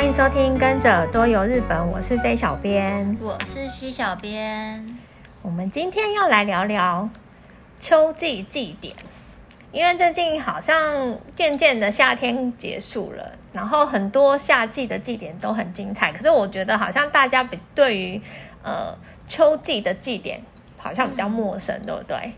欢迎收听《跟着多游日本》，我是 J 小编，我是 C 小编。我们今天要来聊聊秋季祭典。因为最近好像渐渐的夏天结束了，然后很多夏季的祭典都很精彩。可是我觉得好像大家比对于呃秋季的祭典好像比较陌生，嗯、对不对？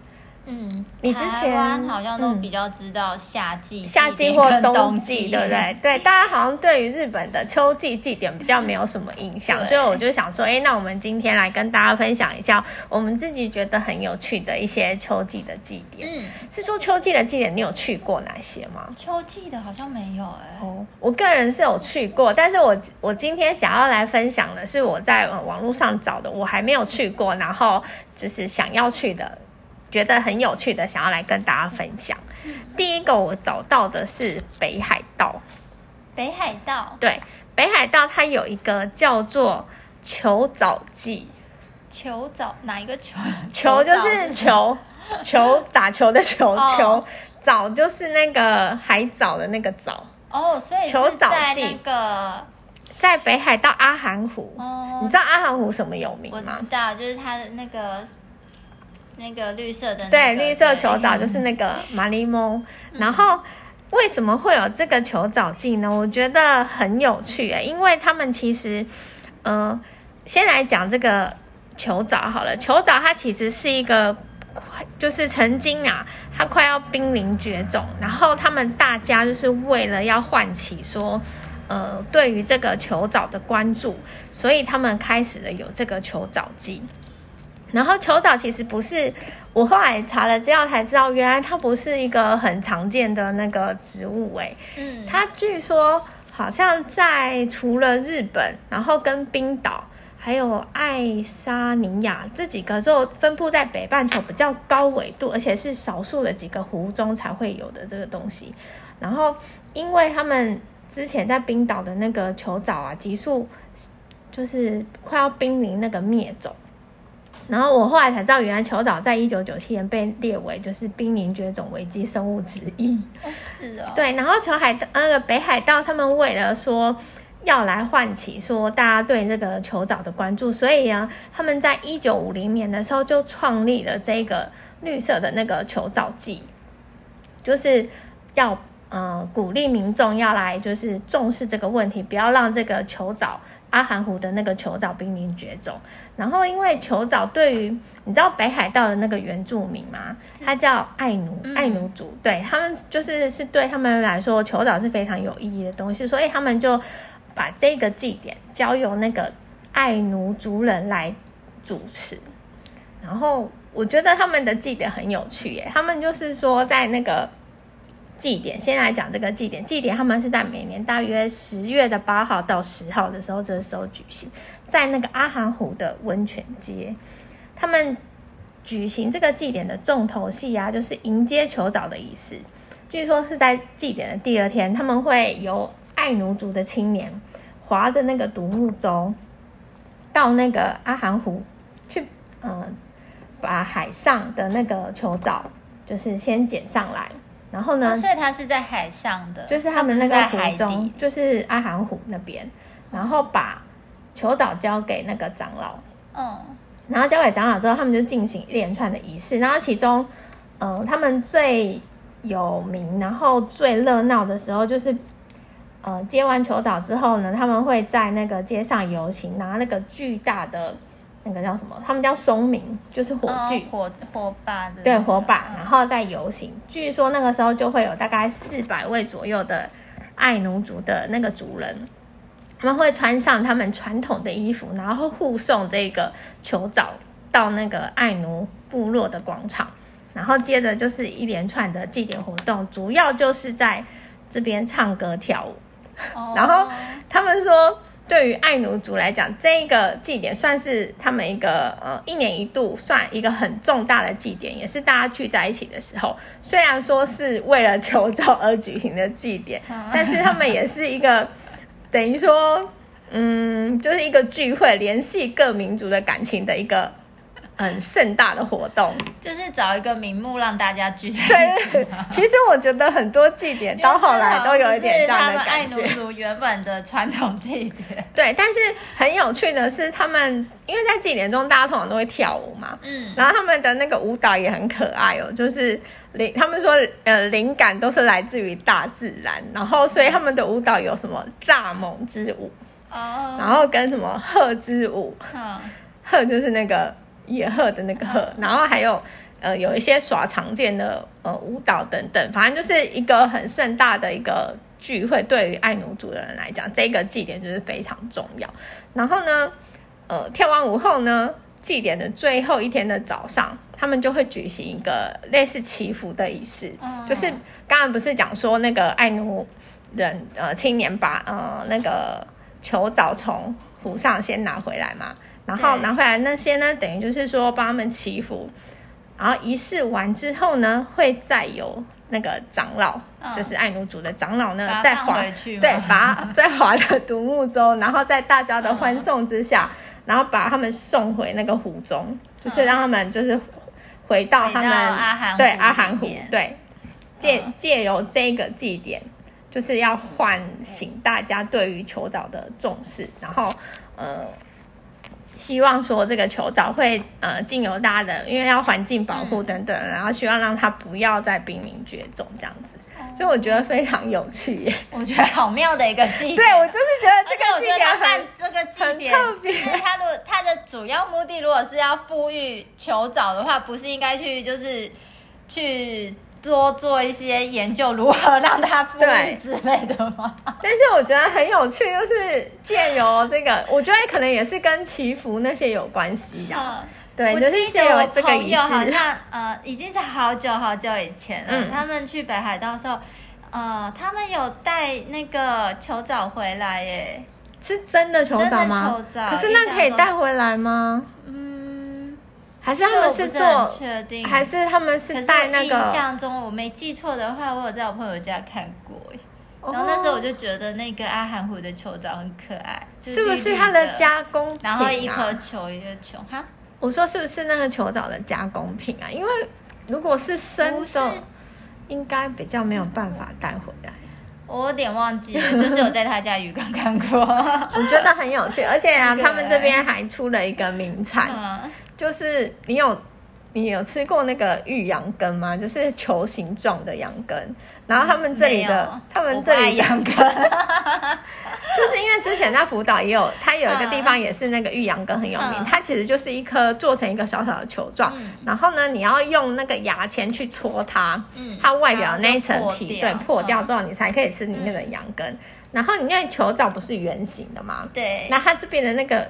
嗯，你之前好像都比较知道夏季、夏季或冬季，对不对？对，大家好像对于日本的秋季祭典比较没有什么印象，所以我就想说，哎，那我们今天来跟大家分享一下我们自己觉得很有趣的一些秋季的祭典。嗯，是说秋季的祭典，你有去过哪些吗？秋季的好像没有哎。哦，我个人是有去过，但是我我今天想要来分享的是我在网络上找的，我还没有去过，然后就是想要去的。觉得很有趣的，想要来跟大家分享。第一个我找到的是北海道。北海道，对，北海道它有一个叫做球藻季。球藻哪一个球？球就是球，球打球的球，球藻就是那个海藻的那个藻。哦，所以球藻季那个在北海道阿寒湖。哦，你知道阿寒湖什么有名吗？我知道，就是它的那个。那个绿色的、那个，对，绿色球藻就是那个马里蒙。嗯、然后为什么会有这个球藻剂呢？我觉得很有趣诶，因为他们其实，嗯、呃，先来讲这个球藻好了。球藻它其实是一个，就是曾经啊，它快要濒临绝种。然后他们大家就是为了要唤起说，呃，对于这个球藻的关注，所以他们开始了有这个球藻祭。然后球藻其实不是，我后来查了资料才知道，原来它不是一个很常见的那个植物诶。嗯，它据说好像在除了日本，然后跟冰岛，还有爱沙尼亚这几个，就分布在北半球比较高纬度，而且是少数的几个湖中才会有的这个东西。然后，因为他们之前在冰岛的那个球藻啊，急速就是快要濒临那个灭种。然后我后来才知道，原来球藻在一九九七年被列为就是濒临绝种危机生物之一。哦，是哦。对，然后球海那个北海道，他们为了说要来唤起说大家对这个球藻的关注，所以啊，他们在一九五零年的时候就创立了这个绿色的那个球藻季，就是要呃鼓励民众要来就是重视这个问题，不要让这个球藻。阿寒湖的那个球藻濒临绝种，然后因为球藻对于你知道北海道的那个原住民吗？他叫爱奴，爱奴族，对他们就是是对他们来说，球藻是非常有意义的东西，所以他们就把这个祭典交由那个爱奴族人来主持。然后我觉得他们的祭典很有趣耶，他们就是说在那个。祭典，先来讲这个祭典。祭典他们是在每年大约十月的八号到十号的时候，这个时候举行，在那个阿寒湖的温泉街。他们举行这个祭典的重头戏啊，就是迎接球藻的仪式。据说是在祭典的第二天，他们会由爱奴族的青年划着那个独木舟到那个阿寒湖去，嗯，把海上的那个球藻就是先捡上来。然后呢、啊？所以它是在海上的，就是他们那个湖中，就是阿寒湖那边。然后把球藻交给那个长老，嗯，然后交给长老之后，他们就进行一连串的仪式。然后其中，嗯、呃，他们最有名，然后最热闹的时候，就是，呃，接完球藻之后呢，他们会在那个街上游行，拿那个巨大的。那个叫什么？他们叫松明，就是火炬、哦、火火把的、对，火把，然后再游行。据说那个时候就会有大概四百位左右的爱奴族的那个族人，他们会穿上他们传统的衣服，然后护送这个球藻到那个爱奴部落的广场，然后接着就是一连串的祭典活动，主要就是在这边唱歌跳舞。哦、然后他们说，对于爱奴族来讲，这个祭典算是他们一个呃一年一度算一个很重大的祭典，也是大家聚在一起的时候。虽然说是为了求找而举行的祭典，嗯、但是他们也是一个等于说，嗯，就是一个聚会，联系各民族的感情的一个。很盛大的活动，就是找一个名目让大家聚在一起。对，其实我觉得很多祭典到后来都有一点这样的感觉。爱奴族原本的传统祭典。对，但是很有趣的是，他们因为在祭典中，大家通常都会跳舞嘛，嗯，然后他们的那个舞蹈也很可爱哦，就是灵，他们说呃灵感都是来自于大自然，然后所以他们的舞蹈有什么蚱蜢之舞哦，然后跟什么鹤之舞，嗯，鹤就是那个。野鹤的那个鹤，然后还有呃有一些耍常见的呃舞蹈等等，反正就是一个很盛大的一个聚会。对于爱奴族的人来讲，这个祭典就是非常重要。然后呢，呃，跳完舞后呢，祭典的最后一天的早上，他们就会举行一个类似祈福的仪式，嗯、就是刚刚不是讲说那个爱奴人呃青年把呃那个球藻从湖上先拿回来嘛。然后拿回来那些呢，等于就是说帮他们祈福，然后仪式完之后呢，会再由那个长老，嗯、就是爱奴族的长老呢，再划对，把 再划的独木舟，然后在大家的欢送之下，嗯、然后把他们送回那个湖中，就是让他们就是回到他们对阿含湖，对。借借由这个祭典，就是要唤醒大家对于求藻的重视，然后呃。希望说这个球藻会呃经由大家的，因为要环境保护等等，嗯、然后希望让它不要再濒临绝种这样子，嗯、所以我觉得非常有趣耶。我觉得好妙的一个祭典。对，我就是觉得这个祭典很这个祭典特别。它的它的主要目的，如果是要富裕球藻的话，不是应该去就是去。多做一些研究，如何让它富裕之类的吗？但是我觉得很有趣，就是借由这个，我觉得可能也是跟祈福那些有关系的。嗯、对，我记得我朋友好像呃，已经是好久好久以前了。嗯、他们去北海道的时候，呃，他们有带那个球藻回来耶，是真的球藻吗？球藻，可是那可以带回来吗？嗯。还是他们是做，确定？还是他们是带那个？印象中我没记错的话，我有在我朋友家看过。然后那时候我就觉得那个阿含湖的球藻很可爱，是不是它的加工品？然后一颗球一个球哈？我说是不是那个球藻的加工品啊？因为如果是生的，应该比较没有办法带回来。我有点忘记了，就是有在他家鱼缸看过，我觉得很有趣。而且啊，他们这边还出了一个名产。就是你有你有吃过那个玉羊羹吗？就是球形状的羊羹。然后他们这里的，他们这里羊羹，就是因为之前在福岛也有，它有一个地方也是那个玉羊羹很有名。它其实就是一颗做成一个小小的球状，然后呢，你要用那个牙签去戳它，它外表那一层皮对破掉之后，你才可以吃里面的羊羹。然后你那球状不是圆形的吗？对。那它这边的那个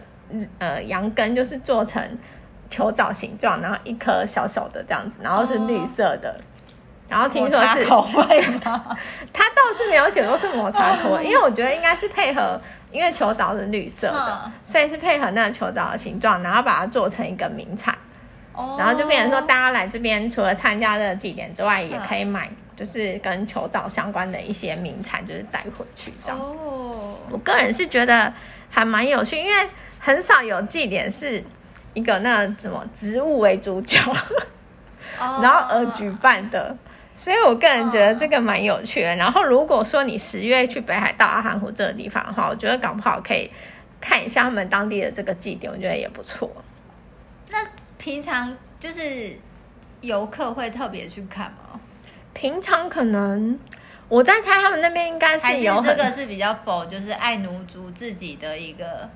呃羊羹就是做成。球藻形状，然后一颗小小的这样子，然后是绿色的，哦、然后听说是口味吗？它倒是没有写说是抹茶口味，哦、因为我觉得应该是配合，因为球藻是绿色的，哦、所以是配合那个球藻的形状，然后把它做成一个名产，哦、然后就变成说大家来这边除了参加这个祭典之外，也可以买就是跟球藻相关的一些名产，就是带回去这样。哦，我个人是觉得还蛮有趣，因为很少有祭典是。一个那什么植物为主角，oh, 然后而举办的，oh. 所以我个人觉得这个蛮有趣的。Oh. 然后如果说你十月去北海道阿寒湖这个地方的话，我觉得搞不好可以看一下他们当地的这个祭典，我觉得也不错。那平常就是游客会特别去看吗？平常可能我在猜他们那边应该是有这个是比较否，就是爱奴族自己的一个。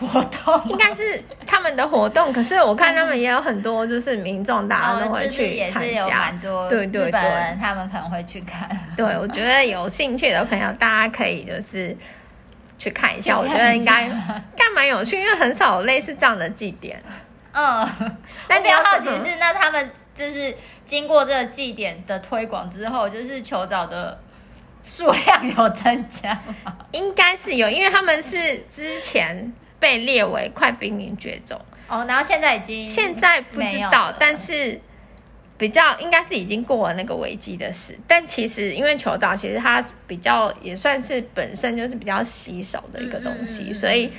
活动应该是他们的活动，可是我看他们也有很多，就是民众大家都会去参加，也是有蛮多对对对，他们可能会去看。对，我觉得有兴趣的朋友，大家可以就是去看一下，我觉得应该应该蛮有趣，因为很少有类似这样的祭典。嗯，但比较好奇是，那他们就是经过这个祭典的推广之后，就是求找的。数量有增加吗？应该是有，因为他们是之前被列为快濒临绝种哦，然后现在已经现在不知道，但是比较应该是已经过了那个危机的事。但其实因为球藻其实它比较也算是本身就是比较稀少的一个东西，嗯嗯嗯，所以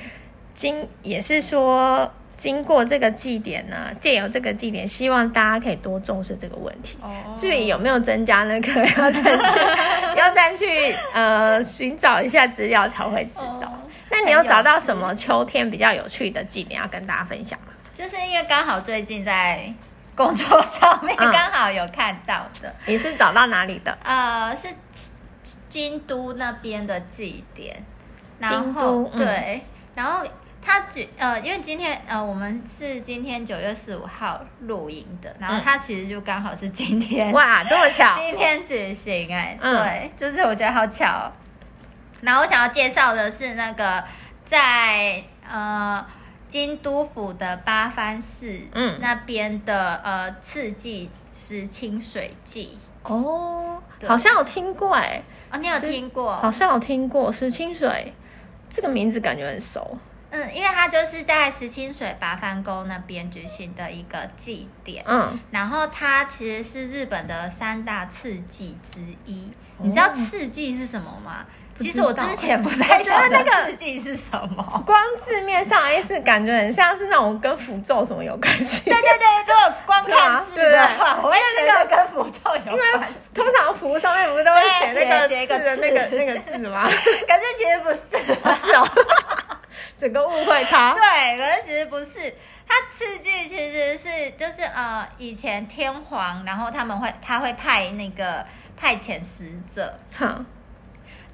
经也是说。经过这个祭典呢，借由这个祭典，希望大家可以多重视这个问题。Oh. 至于有没有增加那个，要再去要再去呃寻找一下资料才会知道。Oh. 那你有找到什么秋天比较有趣的祭典要跟大家分享吗？就是因为刚好最近在工作上面刚好有看到的。嗯、你是找到哪里的？呃，是京都那边的祭典。然都、嗯、对，然后。他举呃，因为今天呃，我们是今天九月十五号录影的，然后他其实就刚好是今天哇，这么巧，今天举行哎、欸嗯，对，就是我觉得好巧。然后我想要介绍的是那个在呃京都府的八幡市嗯那边的呃赤祭石清水祭哦，好像有听过哎、欸，哦，你有听过？好像有听过石清水这个名字感觉很熟。嗯，因为它就是在石清水八幡宫那边举行的一个祭典，嗯，然后它其实是日本的三大赤祭之一。哦、你知道赤祭是什么吗？其实我之前不太晓得那个赤祭是什么。光字面上意思感觉很像是那种跟符咒什么有关系。对对对，如果光看字的话，我也觉得跟符咒有关系。因为通常符上面不是都会写那个字的那个那个字吗？可是其实不是，不是哦。整个误会他，对，可是其实不是，他赤祭其实是就是呃，以前天皇，然后他们会他会派那个派遣使者，哈，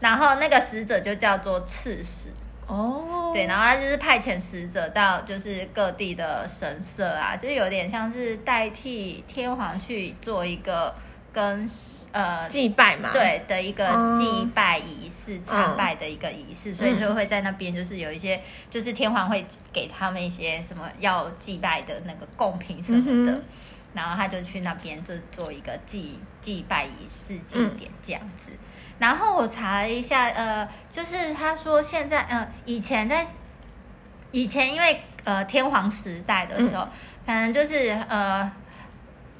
然后那个使者就叫做刺史，哦，对，然后他就是派遣使者到就是各地的神社啊，就有点像是代替天皇去做一个。跟呃祭拜嘛，对的一个祭拜仪式，参、嗯、拜的一个仪式，所以就会在那边，就是有一些，就是天皇会给他们一些什么要祭拜的那个贡品什么的，嗯、然后他就去那边就做一个祭祭拜仪式祭典这样子、嗯。然后我查了一下，呃，就是他说现在，呃，以前在以前因为呃天皇时代的时候，可、嗯、能就是呃。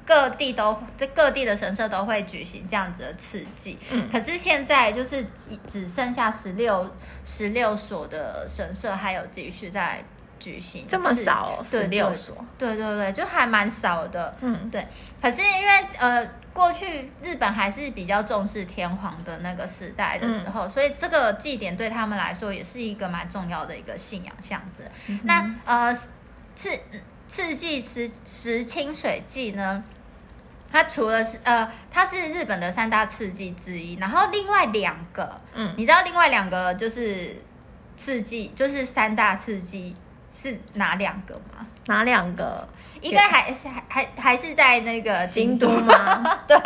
各地都在各地的神社都会举行这样子的刺祭，嗯，可是现在就是只剩下十六十六所的神社还有继续在举行，这么少，哦，十六所，对对对，就还蛮少的，嗯，对。可是因为呃，过去日本还是比较重视天皇的那个时代的时候，嗯，所以这个祭典对他们来说也是一个蛮重要的一个信仰象征，嗯。那呃，赤赤祭石石清水祭呢？它除了是呃，它是日本的三大赤祭之一，然后另外两个，嗯，你知道另外两个就是赤祭，就是三大赤祭是哪两个吗？哪两个？一个还是还还还是在那个京都，吗？对，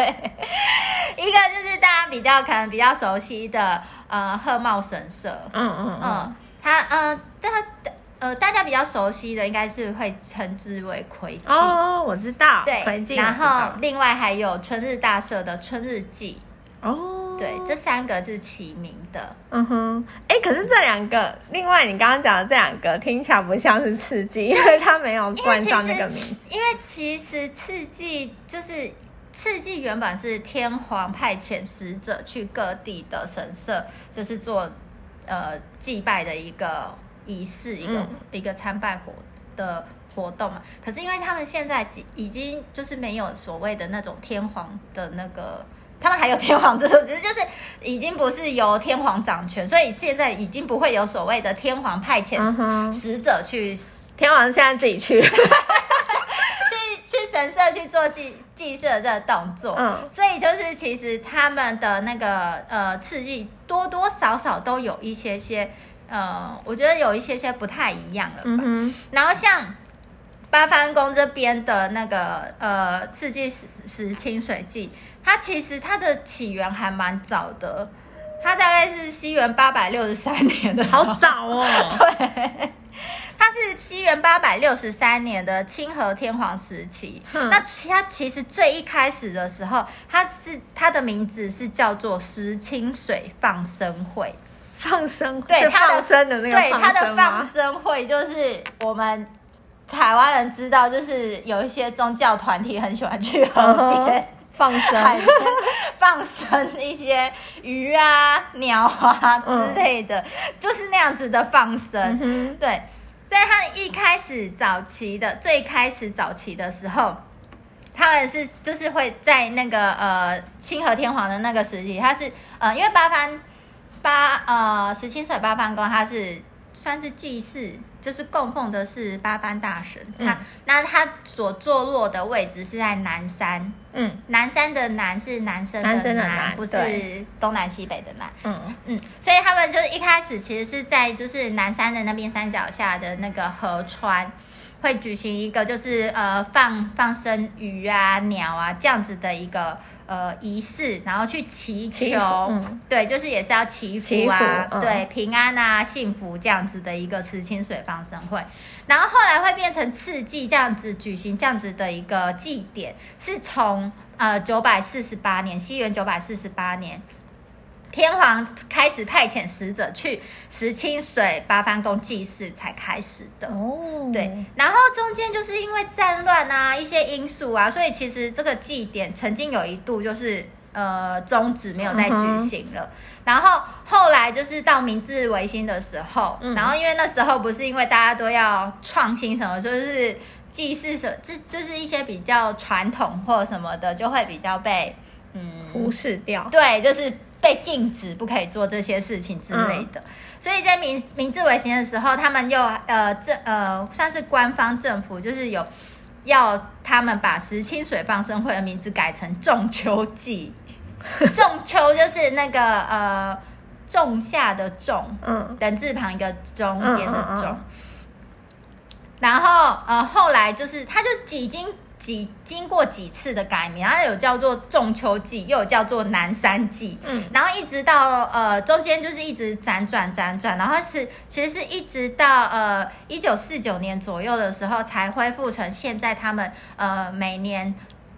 一个就是大家比较可能比较熟悉的呃鹤茂神社，嗯嗯嗯，它呃，但它。呃，大家比较熟悉的应该是会称之为魁祭哦，我知道，对，葵祭。然后另外还有春日大社的春日祭哦，对，这三个是齐名的。嗯哼，哎，可是这两个，另外你刚刚讲的这两个听起来不像是刺激，因为它没有冠上那个名字。因为其实刺激就是刺激原本是天皇派遣使者去各地的神社，就是做呃祭拜的一个。仪式一个、嗯、一个参拜活的活动嘛，可是因为他们现在已经就是没有所谓的那种天皇的那个，他们还有天皇制度，只是就是已经不是由天皇掌权，所以现在已经不会有所谓的天皇派遣使者去，天皇现在自己去，去去神社去做祭祭祀的这个动作，嗯，所以就是其实他们的那个呃刺激多多少少都有一些些。呃，我觉得有一些些不太一样了吧。嗯、然后像八幡宫这边的那个呃赤祭石石清水祭，它其实它的起源还蛮早的，它大概是西元八百六十三年的时候。好早哦。对，它是西元八百六十三年的清和天皇时期。嗯、那它其实最一开始的时候，它是它的名字是叫做石清水放生会。放生对它的生的那个对它的放生会，就是我们台湾人知道，就是有一些宗教团体很喜欢去河边。放生，放生一些鱼啊、鸟啊之类的，嗯、就是那样子的放生。嗯、对，所以他一开始早期的最开始早期的时候，他们是就是会在那个呃清和天皇的那个时期，他是呃因为八幡八呃十清水八幡宫，他是算是祭祀。就是供奉的是八班大神，嗯、他那他所坐落的位置是在南山，嗯，南山的南是男生的南，的南不是东南西北的南，嗯。嗯，所以他们就是一开始其实是在就是南山的那边山脚下的那个河川，会举行一个就是呃放放生鱼啊鸟啊这样子的一个。呃，仪式，然后去祈求，嗯、对，就是也是要祈福啊，福嗯、对，平安啊，幸福这样子的一个慈清水放生会，然后后来会变成次祭这样子举行这样子的一个祭典，是从呃九百四十八年，西元九百四十八年。天皇开始派遣使者去石清水八幡宫祭祀才开始的哦，对，然后中间就是因为战乱啊一些因素啊，所以其实这个祭典曾经有一度就是呃终止没有再举行了。嗯、然后后来就是到明治维新的时候，嗯、然后因为那时候不是因为大家都要创新什么，就是祭祀什么，这就是一些比较传统或什么的，就会比较被嗯忽视掉。对，就是。被禁止不可以做这些事情之类的，嗯、所以在明明治维新的时候，他们又呃政呃算是官方政府，就是有要他们把石清水放生会的名字改成仲秋祭。仲秋就是那个呃仲夏的仲，嗯，人字旁一个中间的中，嗯嗯嗯、然后呃后来就是他就几经。几经过几次的改名，然后有叫做仲秋季，又有叫做南山季，嗯，然后一直到呃中间就是一直辗转辗转，然后是其实是一直到呃一九四九年左右的时候才恢复成现在他们呃每年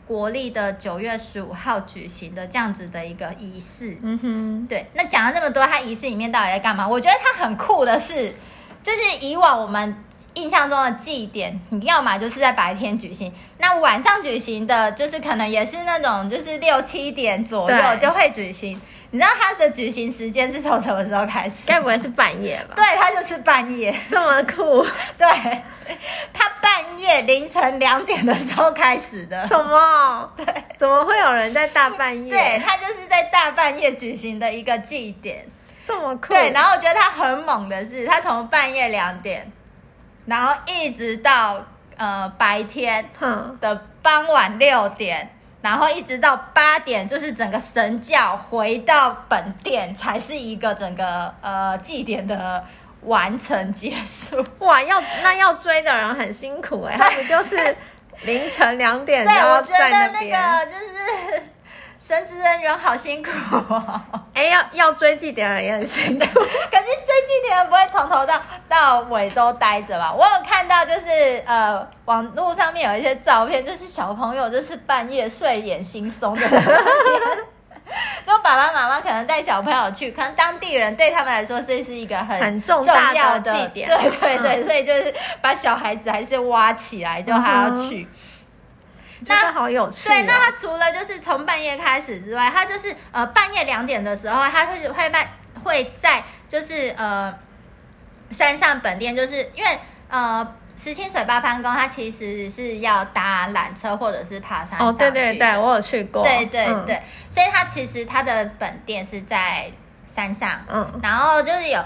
国历的九月十五号举行的这样子的一个仪式，嗯哼，对。那讲了这么多，它仪式里面到底在干嘛？我觉得它很酷的是，就是以往我们。印象中的祭典，你要么就是在白天举行，那晚上举行的，就是可能也是那种，就是六七点左右就会举行。你知道它的举行时间是从什么时候开始？该不会是半夜吧？对，它就是半夜，这么酷。对，它半夜凌晨两点的时候开始的。什么？对，怎么会有人在大半夜？对，它就是在大半夜举行的一个祭典，这么酷。对，然后我觉得它很猛的是，它从半夜两点。然后一直到呃白天的傍晚六点，嗯、然后一直到八点，就是整个神教回到本殿，才是一个整个呃祭典的完成结束。哇，要那要追的人很辛苦哎、他们就是凌晨两点就要在那边。对，我觉得那个就是。神职人员好辛苦哦！哎，要要追祭典也很辛苦，可是追祭典人不会从头到到尾都待着吧？我有看到，就是呃，网络上面有一些照片，就是小朋友就是半夜睡眼惺忪的，就爸爸妈妈可能带小朋友去，可能当地人对他们来说这是一个很很重要的祭典，对对对，嗯、所以就是把小孩子还是挖起来，就还要去。嗯那好有趣、哦。对，那他除了就是从半夜开始之外，他就是呃半夜两点的时候，他会会办会在就是呃山上本店，就是因为呃石清水八幡宫，它其实是要搭缆车或者是爬山。哦，对对对，我有去过。对对对，嗯、所以它其实它的本店是在山上，嗯，然后就是有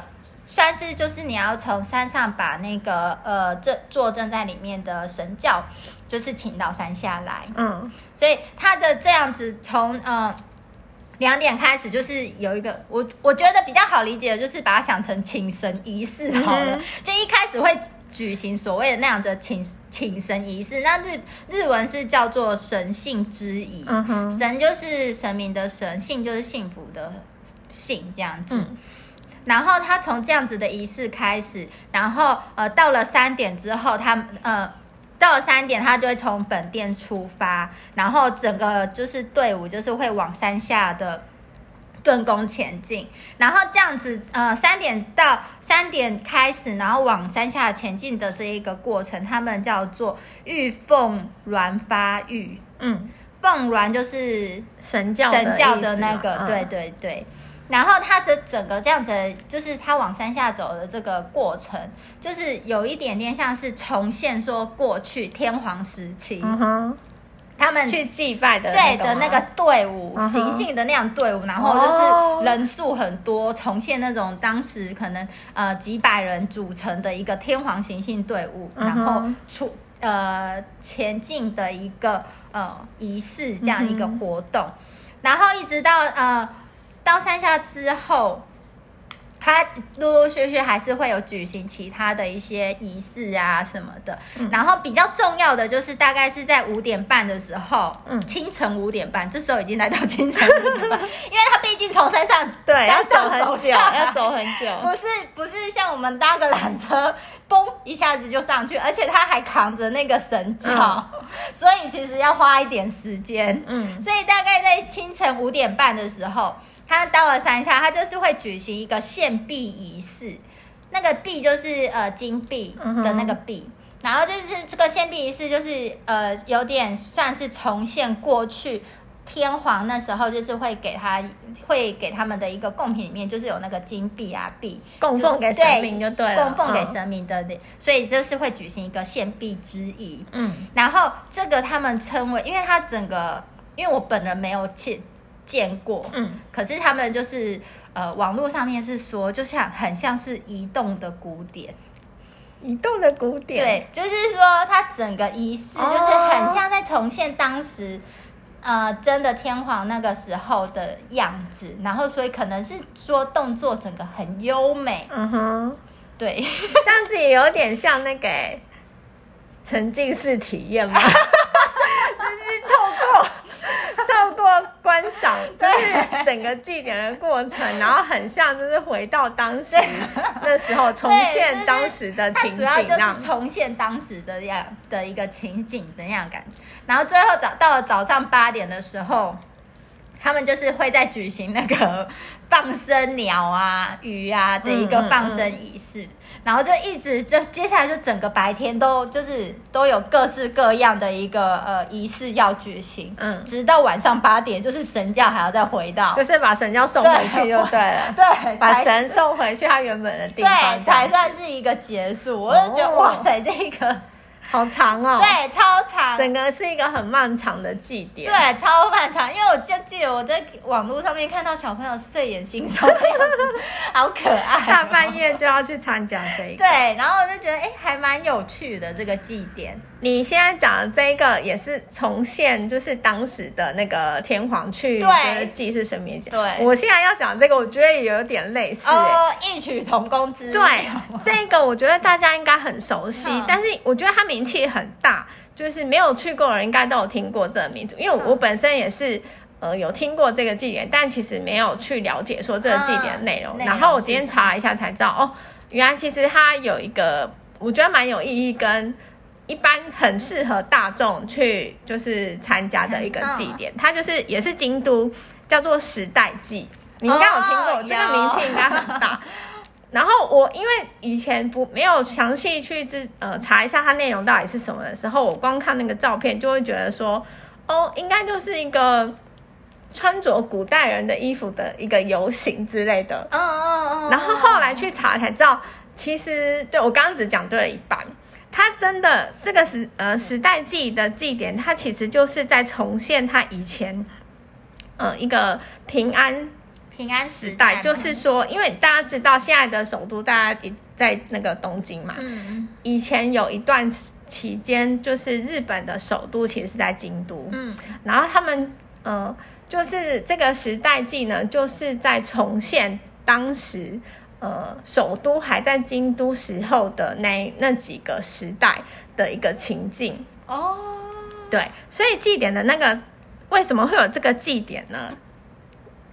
算是就是你要从山上把那个呃这坐镇在里面的神轿。就是请到山下来，嗯，所以他的这样子从呃两点开始，就是有一个我我觉得比较好理解的，就是把它想成请神仪式好了。嗯、就一开始会举行所谓的那样的请请神仪式，那日日文是叫做神性之仪，神就是神明的神，性就是幸福的性，这样子。嗯。然后他从这样子的仪式开始，然后呃到了三点之后，他呃到了三点，他就会从本店出发，然后整个就是队伍就是会往山下的顿宫前进，然后这样子呃三点到三点开始，然后往山下前进的这一个过程，他们叫做玉凤鸾发育，嗯，凤鸾就是神教神教的那个，嗯、对对对。然后它的整个这样子，就是它往山下走的这个过程，就是有一点点像是重现说过去天皇时期，嗯哼，他们去祭拜的对的那个队伍，行进的那样队伍，然后就是人数很多，重现那种当时可能呃几百人组成的一个天皇行进队伍，然后出呃前进的一个呃仪式这样一个活动，然后一直到呃。到山下之后，他陆陆续续还是会有举行其他的一些仪式啊什么的。嗯、然后比较重要的就是大概是在五点半的时候，嗯，清晨五点半，这时候已经来到清晨五点半，因为他毕竟从山上对要走很久，要走很久，不是不是像我们搭个缆车，嘣一下子就上去，而且他还扛着那个绳脚，嗯、所以其实要花一点时间。嗯，所以大概在清晨五点半的时候。他到了山下，他就是会举行一个献币仪式，那个币就是呃金币的那个币，嗯、然后就是这个献币仪式就是呃有点算是重现过去天皇那时候就是会给他会给他们的一个贡品里面就是有那个金币啊币供奉给神明就对了，供奉给神明的，嗯、所以就是会举行一个献币之仪。嗯，然后这个他们称为，因为他整个因为我本人没有去。见过，嗯，可是他们就是呃，网络上面是说，就像很像是移动的古典，移动的古典，对，就是说它整个仪式就是很像在重现当时，哦、呃，真的天皇那个时候的样子，然后所以可能是说动作整个很优美，嗯哼，对，这样子也有点像那个沉浸式体验嘛，就是透过。透过观赏，就是整个祭典的过程，然后很像，就是回到当时那时候，重现当时的情景，它主要就是重现当时的样的一个情景的那样感觉。然后最后早到了早上八点的时候，他们就是会在举行那个放生鸟啊、鱼啊的一个放生仪式。嗯嗯嗯然后就一直就接下来就整个白天都就是都有各式各样的一个呃仪式要举行，嗯，直到晚上八点，就是神教还要再回到，就是把神教送回去就对了，对，对把神送回去他原本的地方，对，才算是一个结束。我就觉得、哦、哇塞，这个。好长哦，对，超长，整个是一个很漫长的祭典，对，超漫长。因为我就记得我在网络上面看到小朋友睡眼惺忪的样子，好可爱，大半夜就要去参加这个，对，然后我就觉得哎，还蛮有趣的这个祭典。你现在讲的这一个也是重现，就是当时的那个天皇去对祭祀神明。对，我现在要讲这个，我觉得也有点类似哦，异曲同工之妙。对，这个我觉得大家应该很熟悉，嗯、但是我觉得它名气很大，就是没有去过的人应该都有听过这个名字。因为我本身也是呃有听过这个祭典，但其实没有去了解说这个祭典的内容。嗯、然后我今天查了一下才知道，哦，原来其实它有一个我觉得蛮有意义跟。一般很适合大众去就是参加的一个祭典，它就是也是京都叫做时代祭，你应该有听过，哦、这个名气应该很大。然后我因为以前不没有详细去知呃查一下它内容到底是什么的时候，我光看那个照片就会觉得说，哦，应该就是一个穿着古代人的衣服的一个游行之类的。哦哦哦。然后后来去查才知道，其实对我刚刚只讲对了一半。他真的这个时呃时代祭的祭典，它其实就是在重现它以前，呃一个平安平安时代，就是说，因为大家知道现在的首都大家在那个东京嘛，嗯，以前有一段期间，就是日本的首都其实是在京都，嗯，然后他们呃就是这个时代记呢，就是在重现当时。呃，首都还在京都时候的那那几个时代的一个情境哦，对，所以祭典的那个为什么会有这个祭典呢？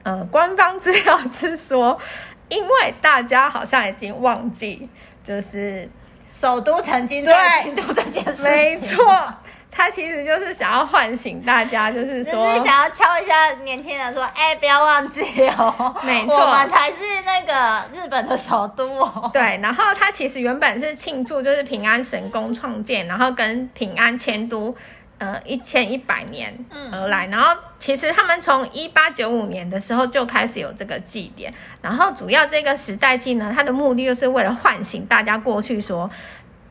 呃，官方资料是说，因为大家好像已经忘记，就是首都曾经在京都这件事情，没错。他其实就是想要唤醒大家，就是说，就是想要敲一下年轻人说，哎、欸，不要忘记哦，没错，我们才是那个日本的首都哦。对，然后他其实原本是庆祝就是平安神宫创建，然后跟平安迁都，呃，一千一百年而来。嗯、然后其实他们从一八九五年的时候就开始有这个祭典，然后主要这个时代祭呢，它的目的就是为了唤醒大家过去说。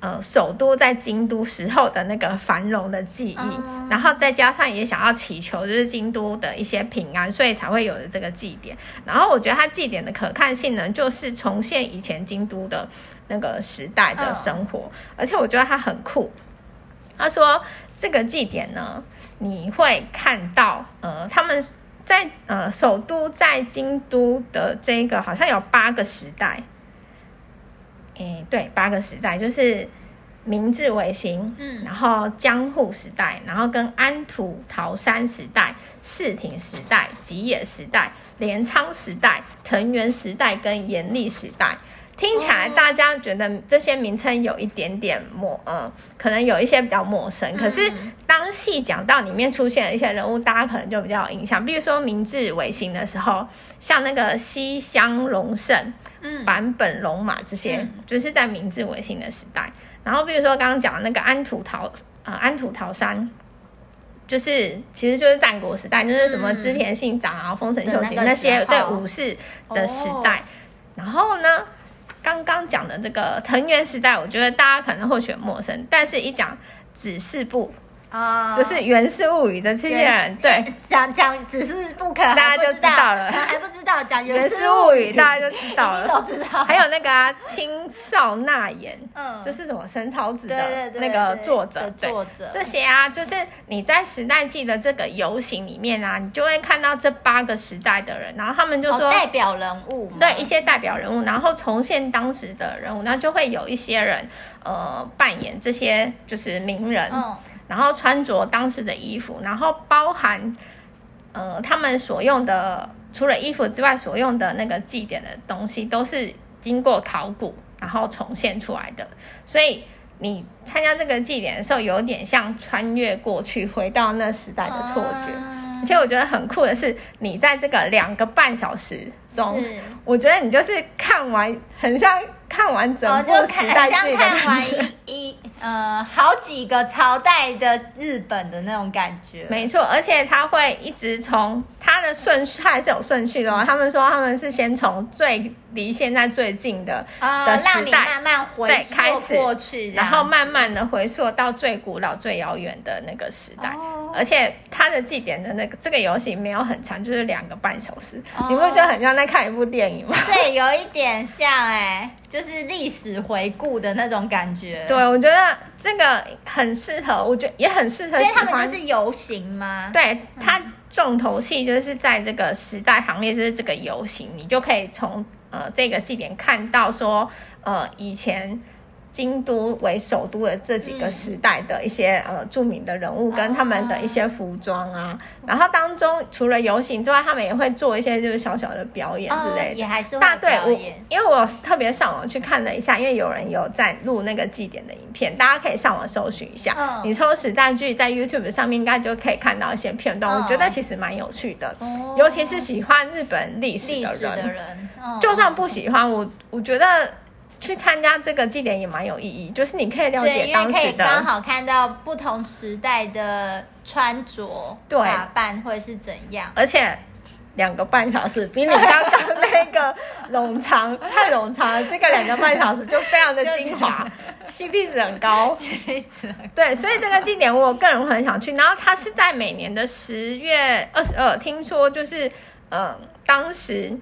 呃，首都在京都时候的那个繁荣的记忆，嗯、然后再加上也想要祈求就是京都的一些平安，所以才会有的这个祭典。然后我觉得它祭典的可看性呢，就是重现以前京都的那个时代的生活，嗯、而且我觉得它很酷。他说这个祭典呢，你会看到呃，他们在呃首都在京都的这个好像有八个时代。诶，对，八个时代就是明治维新，嗯，然后江户时代，然后跟安土桃山时代、室町时代、吉野时代、镰仓时代、藤原时代跟延历时代。听起来大家觉得这些名称有一点点陌，呃，可能有一些比较陌生。嗯、可是当细讲到里面出现的一些人物，大家可能就比较有印象。比如说明治维新的时候，像那个西乡隆盛。嗯，坂本龙马这些，嗯、就是在明治维新的时代。然后，比如说刚刚讲的那个安土桃，呃，安土桃山，就是其实就是战国时代，就是什么织田信长啊、丰臣秀吉那些对武士的时代。哦、然后呢，刚刚讲的这个藤原时代，我觉得大家可能会选陌生，但是一讲指示部。啊，就是《源氏物语》的这些人，对，讲讲只是不可，大家就知道了，还不知道讲《源氏物语》，大家就知道了，都知道。还有那个啊，青少纳言，嗯，就是什么神草子的那个作者，作者。这些啊，就是你在时代记的这个游行里面啊，你就会看到这八个时代的人，然后他们就说代表人物，对，一些代表人物，然后重现当时的人物，那就会有一些人呃扮演这些就是名人。然后穿着当时的衣服，然后包含，呃，他们所用的除了衣服之外，所用的那个祭典的东西，都是经过考古然后重现出来的。所以你参加这个祭典的时候，有点像穿越过去，回到那时代的错觉。啊、而且我觉得很酷的是，你在这个两个半小时中，我觉得你就是看完，很像。看完整部时代剧的感觉，一呃好几个朝代的日本的那种感觉，没错，而且他会一直从他的顺序，他还是有顺序的哦。他们说他们是先从最离现在最近的的时代慢慢回溯过去，然后慢慢的回溯到最古老、最遥远的那个时代。而且他的祭典的那个这个游戏没有很长，就是两个半小时，你会觉得很像在看一部电影吗？对，有一点像哎，就是历史回顾的那种感觉。对，我觉得这个很适合，我觉得也很适合。所以他们就是游行吗？对，它重头戏就是在这个时代行列，就是这个游行，你就可以从呃这个祭典看到说呃以前。京都为首都的这几个时代的一些、嗯、呃著名的人物跟他们的一些服装啊，哦、然后当中除了游行之外，他们也会做一些就是小小的表演之类的，哦、也还是会大队我。因为我特别上网去看了一下，因为有人有在录那个祭典的影片，大家可以上网搜寻一下。哦、你抽时代剧在 YouTube 上面应该就可以看到一些片段，哦、我觉得其实蛮有趣的，哦、尤其是喜欢日本历史的人，的人哦、就算不喜欢我，我觉得。去参加这个祭典也蛮有意义，就是你可以了解当时的，可以刚好看到不同时代的穿着、对打扮会是怎样。而且两个半小时比你刚刚那个冗长太冗长了，这个两个半小时就非常的精华，CP 值很高，CP 值很高。对，所以这个祭典我个人很想去。然后它是在每年的十月二十二，听说就是嗯、呃，当时。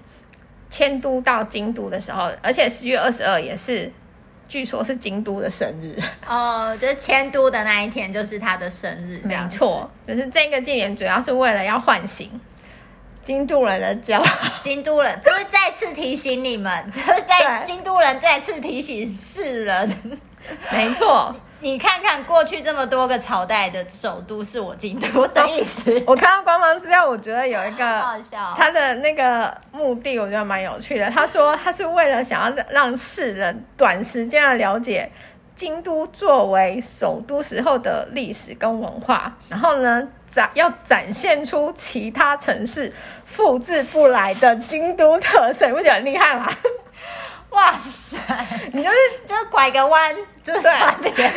迁都到京都的时候，而且十月二十二也是，据说是京都的生日。哦，就是迁都的那一天就是他的生日，没错，就是这个祭典主要是为了要唤醒京都人的骄傲，京都人就是再次提醒你们，就是在京都人再次提醒世人，没错，你看看过去这么多个朝代的首都是我京都的意思。我看到官方资料，我觉得有一个 他的那个目的，我觉得蛮有趣的。他说他是为了想要让世人短时间的了解京都作为首都时候的历史跟文化，然后呢展要展现出其他城市复制不来的京都特色，你不觉得很厉害吗？哇塞！你就是就是拐个弯，就是刷别人，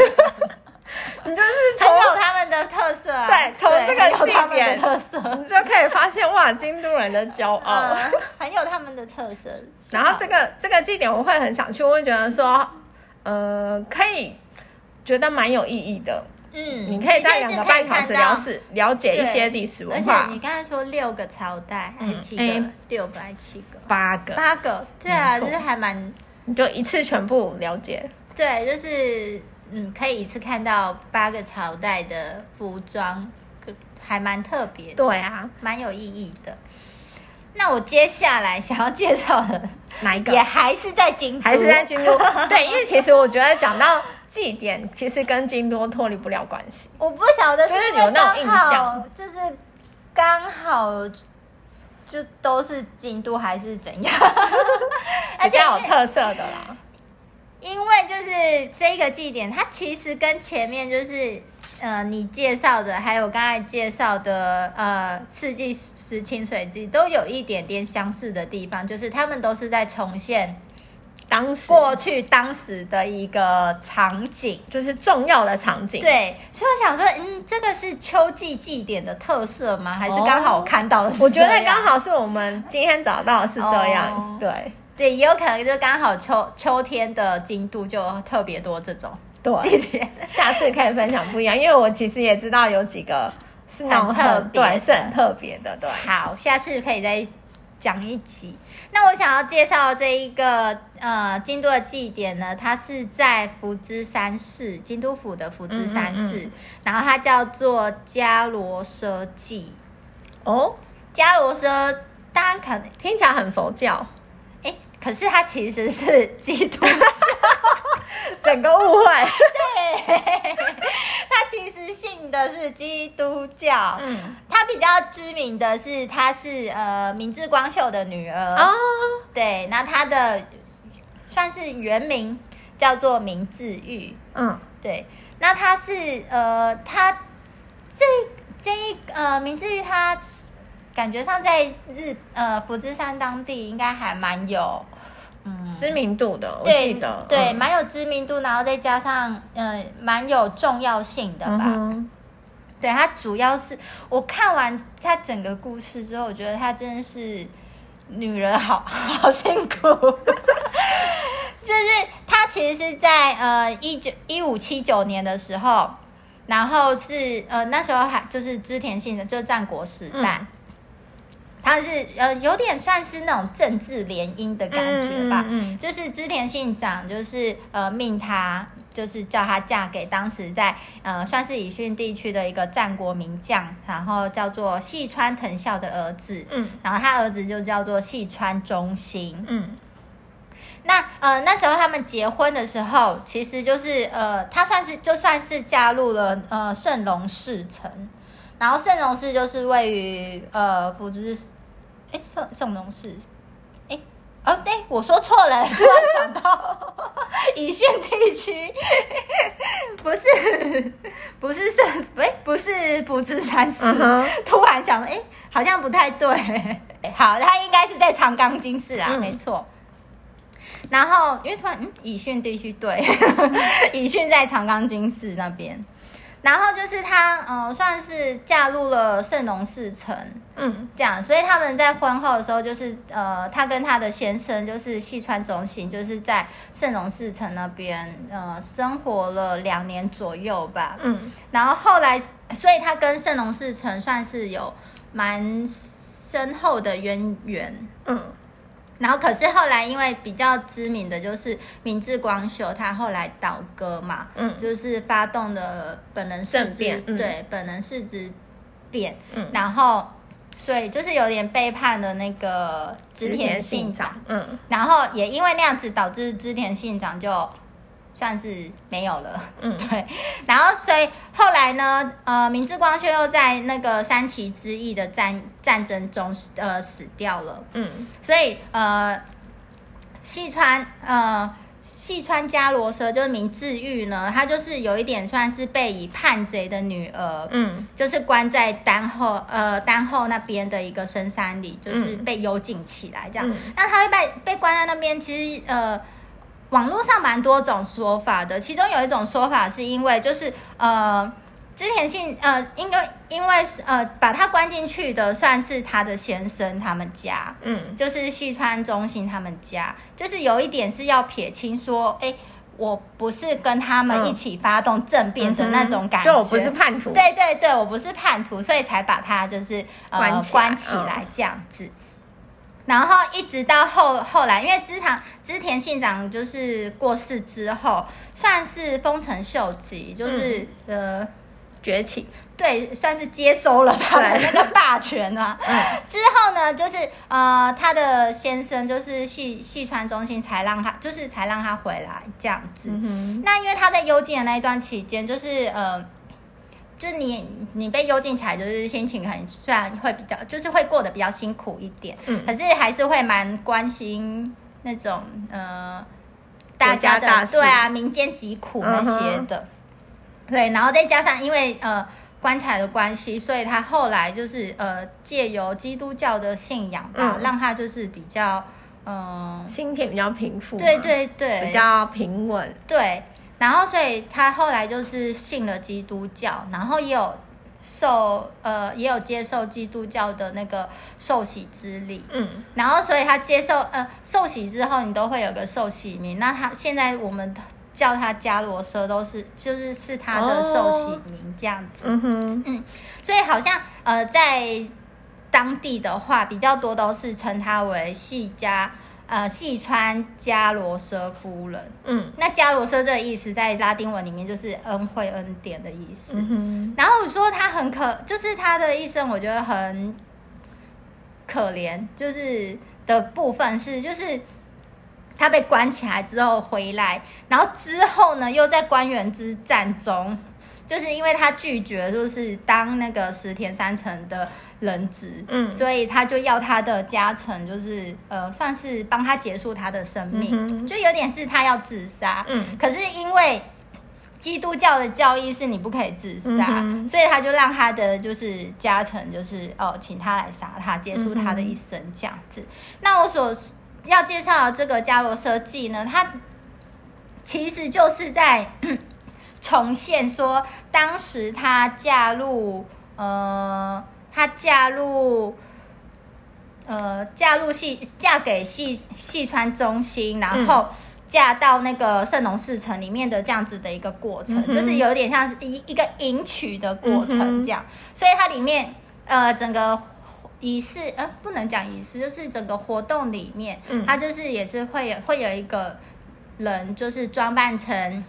你就是从有他们的特色啊。对，从这个地点特色，你就可以发现哇，京都人的骄傲，嗯，很有他们的特色。然后这个这个祭典我会很想去，我会觉得说，呃，可以觉得蛮有意义的。嗯，你可以在两个半小时了解了解一些历史文化。而且你刚才说六个朝代还是七个？嗯、六个还是七个？八个。八个，对啊，就是还蛮，你就一次全部了解。对，就是嗯，可以一次看到八个朝代的服装，还蛮特别。对啊，蛮有意义的。那我接下来想要介绍的 哪一个？也还是在京都，还是在京都。对，因为其实我觉得讲到。祭典其实跟京都脱离不了关系，我不晓得是就是有那种印象，就是刚好就都是京都还是怎样，比较有特色的啦。因为就是这个祭典，它其实跟前面就是呃你介绍的，还有刚才介绍的呃四季时清水祭都有一点点相似的地方，就是他们都是在重现。当时过去当时的一个场景，就是重要的场景。对，所以我想说，嗯，这个是秋季祭典的特色吗？还是刚好我看到的是？我觉得刚好是我们今天找到的是这样。哦、对对，也有可能就刚好秋秋天的京都就特别多这种祭典。下次可以分享不一样，因为我其实也知道有几个是那种特别，对，是很特别的。对，好，下次可以再。讲一集，那我想要介绍这一个呃京都的祭典呢，它是在福知山市，京都府的福知山市，嗯嗯嗯，然后它叫做伽罗奢祭。哦，伽罗奢，大家可能听起来很佛教，哎，可是它其实是基督教。整个误会，对，他其实信的是基督教。嗯，他比较知名的是，他是呃明智光秀的女儿。哦，对，那他的算是原名叫做明智玉。嗯，对，那他是呃，他这这呃明智玉，他感觉上在日呃福知山当地应该还蛮有。嗯，知名度的，我记得对，蛮、嗯、有知名度，然后再加上嗯，蛮有重要性的吧。嗯、对，他主要是我看完他整个故事之后，我觉得他真的是女人好好辛苦。就是他其实是在呃一九一五七九年的时候，然后是呃那时候还就是织田信的，就是战国时代。嗯他是呃有点算是那种政治联姻的感觉吧，嗯嗯嗯、就是织田信长就是呃命他就是叫他嫁给当时在呃算是乙训地区的一个战国名将，然后叫做细川藤孝的儿子，嗯，然后他儿子就叫做细川忠兴，嗯，那呃那时候他们结婚的时候，其实就是呃他算是就算是加入了呃圣龙氏城，然后圣龙氏就是位于呃福知。哎，圣圣龙氏，哎，哦，对，我说错了，突然想到乙训地区，不是，不是圣，哎，不是不知山市，uh huh. 突然想，哎，好像不太对，好，他应该是在长冈京市啊，嗯、没错。然后，因为突然，嗯，乙训地区对，乙训在长冈京市那边。然后就是他，呃，算是嫁入了圣农氏城，嗯，这样，所以他们在婚后的时候，就是呃，他跟他的先生就是细川忠兴，就是在圣农氏城那边，呃，生活了两年左右吧，嗯，然后后来，所以他跟圣农氏城算是有蛮深厚的渊源，嗯。然后，可是后来因为比较知名的就是明治光秀，他后来倒戈嘛，嗯，就是发动的本能寺之变，嗯、对，本能事之变，嗯，然后所以就是有点背叛了那个织田信长，嗯，然后也因为那样子导致织田信长就算是没有了。嗯，对。然后所以后来呢，呃，明治光秀又在那个三旗之役的战战争中呃死掉了。嗯，所以呃，细川呃。细川家罗蛇就是明治玉呢，他就是有一点算是被以叛贼的女儿，嗯，就是关在丹后呃丹后那边的一个深山里，就是被幽禁起来这样。嗯、那他会被被关在那边，其实呃网络上蛮多种说法的，其中有一种说法是因为就是呃。织田信呃，因为因为呃，把他关进去的算是他的先生他们家，嗯，就是细川中心他们家，就是有一点是要撇清说，哎，我不是跟他们一起发动政变的那种感觉，对、嗯，我不是叛徒，对对对，我不是叛徒，所以才把他就是呃关起来，关起来这样子。嗯、然后一直到后后来，因为织堂织田信长就是过世之后，算是丰臣秀吉，就是、嗯、呃。崛起，对，算是接收了他的那个大权啊。嗯，之后呢，就是呃，他的先生就是细细川忠兴才让他，就是才让他回来这样子。嗯，那因为他在幽禁的那一段期间，就是呃，就你你被幽禁起来，就是心情很虽然会比较，就是会过得比较辛苦一点。嗯，可是还是会蛮关心那种呃大家的对啊民间疾苦那些的。嗯对，然后再加上因为呃关起来的关系，所以他后来就是呃借由基督教的信仰吧，嗯、让他就是比较嗯、呃、心情比较平复，对对对，比较平稳。对，然后所以他后来就是信了基督教，然后也有受呃也有接受基督教的那个受洗之礼。嗯，然后所以他接受呃受洗之后，你都会有个受洗名。那他现在我们。叫他伽罗奢都是，就是是他的受洗名这样子。Oh, 嗯哼，嗯，所以好像呃，在当地的话，比较多都是称他为细家呃细川伽罗舍夫人。嗯，那伽罗舍这个意思在拉丁文里面就是恩惠恩典的意思。嗯，然后我说他很可，就是他的一生，我觉得很可怜，就是的部分是就是。他被关起来之后回来，然后之后呢，又在官员之战中，就是因为他拒绝就是当那个石田三成的人质，嗯，所以他就要他的家臣，就是呃，算是帮他结束他的生命，嗯、就有点是他要自杀，嗯，可是因为基督教的教义是你不可以自杀，嗯、所以他就让他的就是家臣，就是哦，请他来杀他，结束他的一生这样子。嗯、那我所。要介绍的这个伽罗奢记呢，它其实就是在重现说，当时她嫁入呃，她嫁入呃，嫁入细嫁给细细川中心，然后嫁到那个圣农氏城里面的这样子的一个过程，嗯、就是有点像是一一个迎娶的过程这样，嗯、所以它里面呃整个。仪式呃，不能讲仪式，就是整个活动里面，嗯，它就是也是会有会有一个人，就是装扮成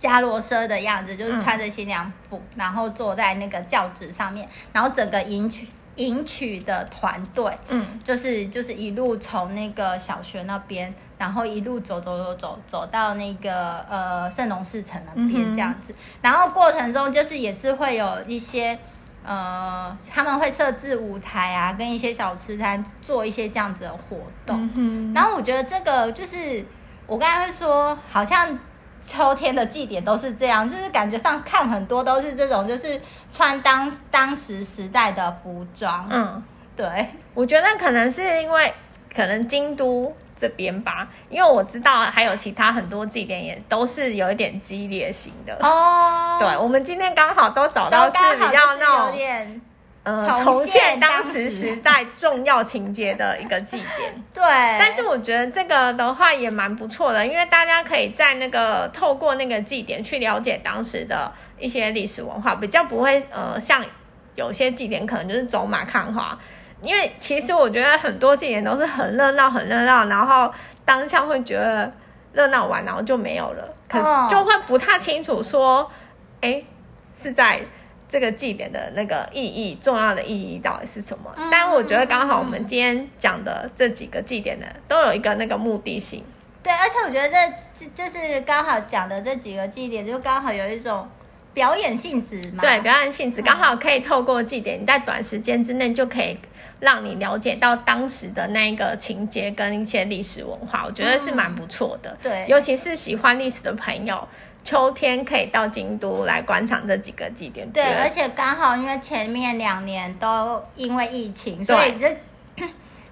伽罗奢的样子，就是穿着新娘服，嗯、然后坐在那个轿子上面，然后整个迎娶迎娶的团队，嗯，就是就是一路从那个小学那边，然后一路走走走走走到那个呃圣龙寺城那边这样子，嗯、然后过程中就是也是会有一些。呃，他们会设置舞台啊，跟一些小吃摊做一些这样子的活动。嗯、然后我觉得这个就是我刚才会说，好像秋天的祭典都是这样，就是感觉上看很多都是这种，就是穿当当时时代的服装。嗯，对，我觉得可能是因为可能京都。这边吧，因为我知道还有其他很多祭典也都是有一点激烈型的哦。对，我们今天刚好都找到是比较那种有点呃重现当时时代 重要情节的一个祭典。对，但是我觉得这个的话也蛮不错的，因为大家可以在那个透过那个祭典去了解当时的一些历史文化，比较不会呃像有些祭典可能就是走马看花。因为其实我觉得很多祭典都是很热闹，很热闹，然后当下会觉得热闹完，然后就没有了，可就会不太清楚说，哎，是在这个祭典的那个意义，重要的意义到底是什么？但我觉得刚好我们今天讲的这几个祭典呢，都有一个那个目的性，对，而且我觉得这就是刚好讲的这几个祭典，就刚好有一种表演性质嘛。对，表演性质刚好可以透过祭典，你在短时间之内就可以让你了解到当时的那个情节跟一些历史文化，我觉得是蛮不错的。对，尤其是喜欢历史的朋友，秋天可以到京都来观赏这几个祭典。对，而且刚好因为前面两年都因为疫情，所以这。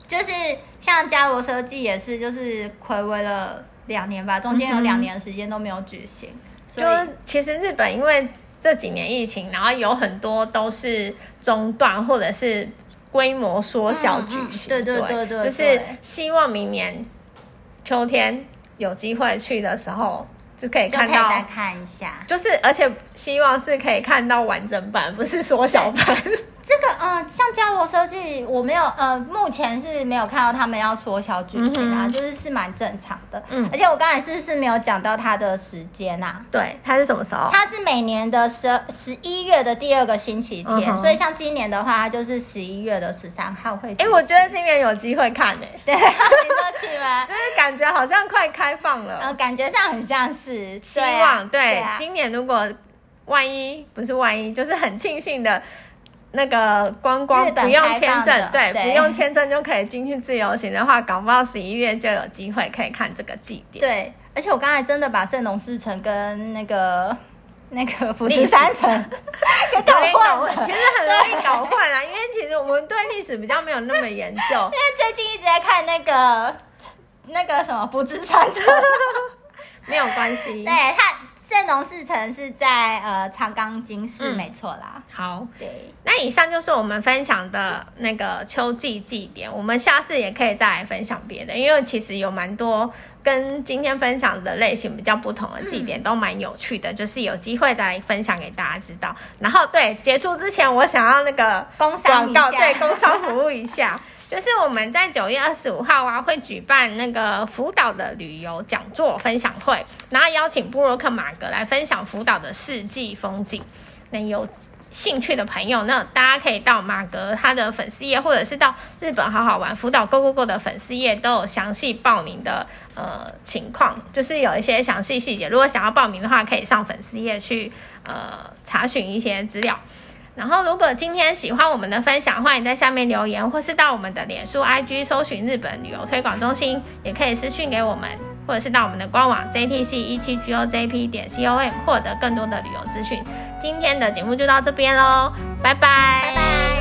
就是像伽罗设祭也是，就是睽违了两年吧，中间有两年时间都没有举行。嗯、所以就其实日本因为这几年疫情，然后有很多都是中断或者是规模缩小举行。嗯嗯、对对对对，就是希望明年秋天有机会去的时候就可以看到，可以再看一下。就是而且希望是可以看到完整版，不是缩小版。这个嗯，像迦罗设计，我没有呃，目前是没有看到他们要缩小举行啊，嗯、就是是蛮正常的。嗯，而且我刚才是是没有讲到它的时间呐、啊。对，它是什么时候？它是每年的十十一月的第二个星期天，嗯、所以像今年的话，它就是十一月的十三号会。哎，我觉得今年有机会看诶、欸。对，你说去吗？就是感觉好像快开放了。呃，感觉上很像是。希望对，今年如果万一不是万一，就是很庆幸的。那个观光不用签证，对，对，不用签证就可以进去自由行的话，搞不好十一月就有机会可以看这个祭典。对，而且我刚才真的把圣农氏城跟那个 那个富士山城 给搞混了，其实很容易搞混啊，因为其实我们对历史比较没有那么研究，因为最近一直在看那个那个什么富士山城，没有关系，对他。圣农氏城是在呃长冈京市，没错啦。好，对，那以上就是我们分享的那个秋季祭典，我们下次也可以再来分享别的，因为其实有蛮多跟今天分享的类型比较不同的祭典，都蛮有趣的，就是有机会再分享给大家知道。然后对，结束之前，我想要那个工商广告，对，工商服务一下。就是我们在九月二十五号啊，会举办那个福岛的旅游讲座分享会，然后邀请布洛克马格来分享福岛的四季风景。那有兴趣的朋友呢，大家可以到马格他的粉丝页，或者是到日本好好玩福岛 Go Go Go 的粉丝页，都有详细报名的呃情况，就是有一些详细细节。如果想要报名的话，可以上粉丝页去呃查询一些资料。然后，如果今天喜欢我们的分享，欢迎在下面留言，或是到我们的脸书、IG 搜寻日本旅游推广中心，也可以私讯给我们，或者是到我们的官网 JTC 一七 GOJP 点 COM 获得更多的旅游资讯。今天的节目就到这边喽，拜拜。拜拜。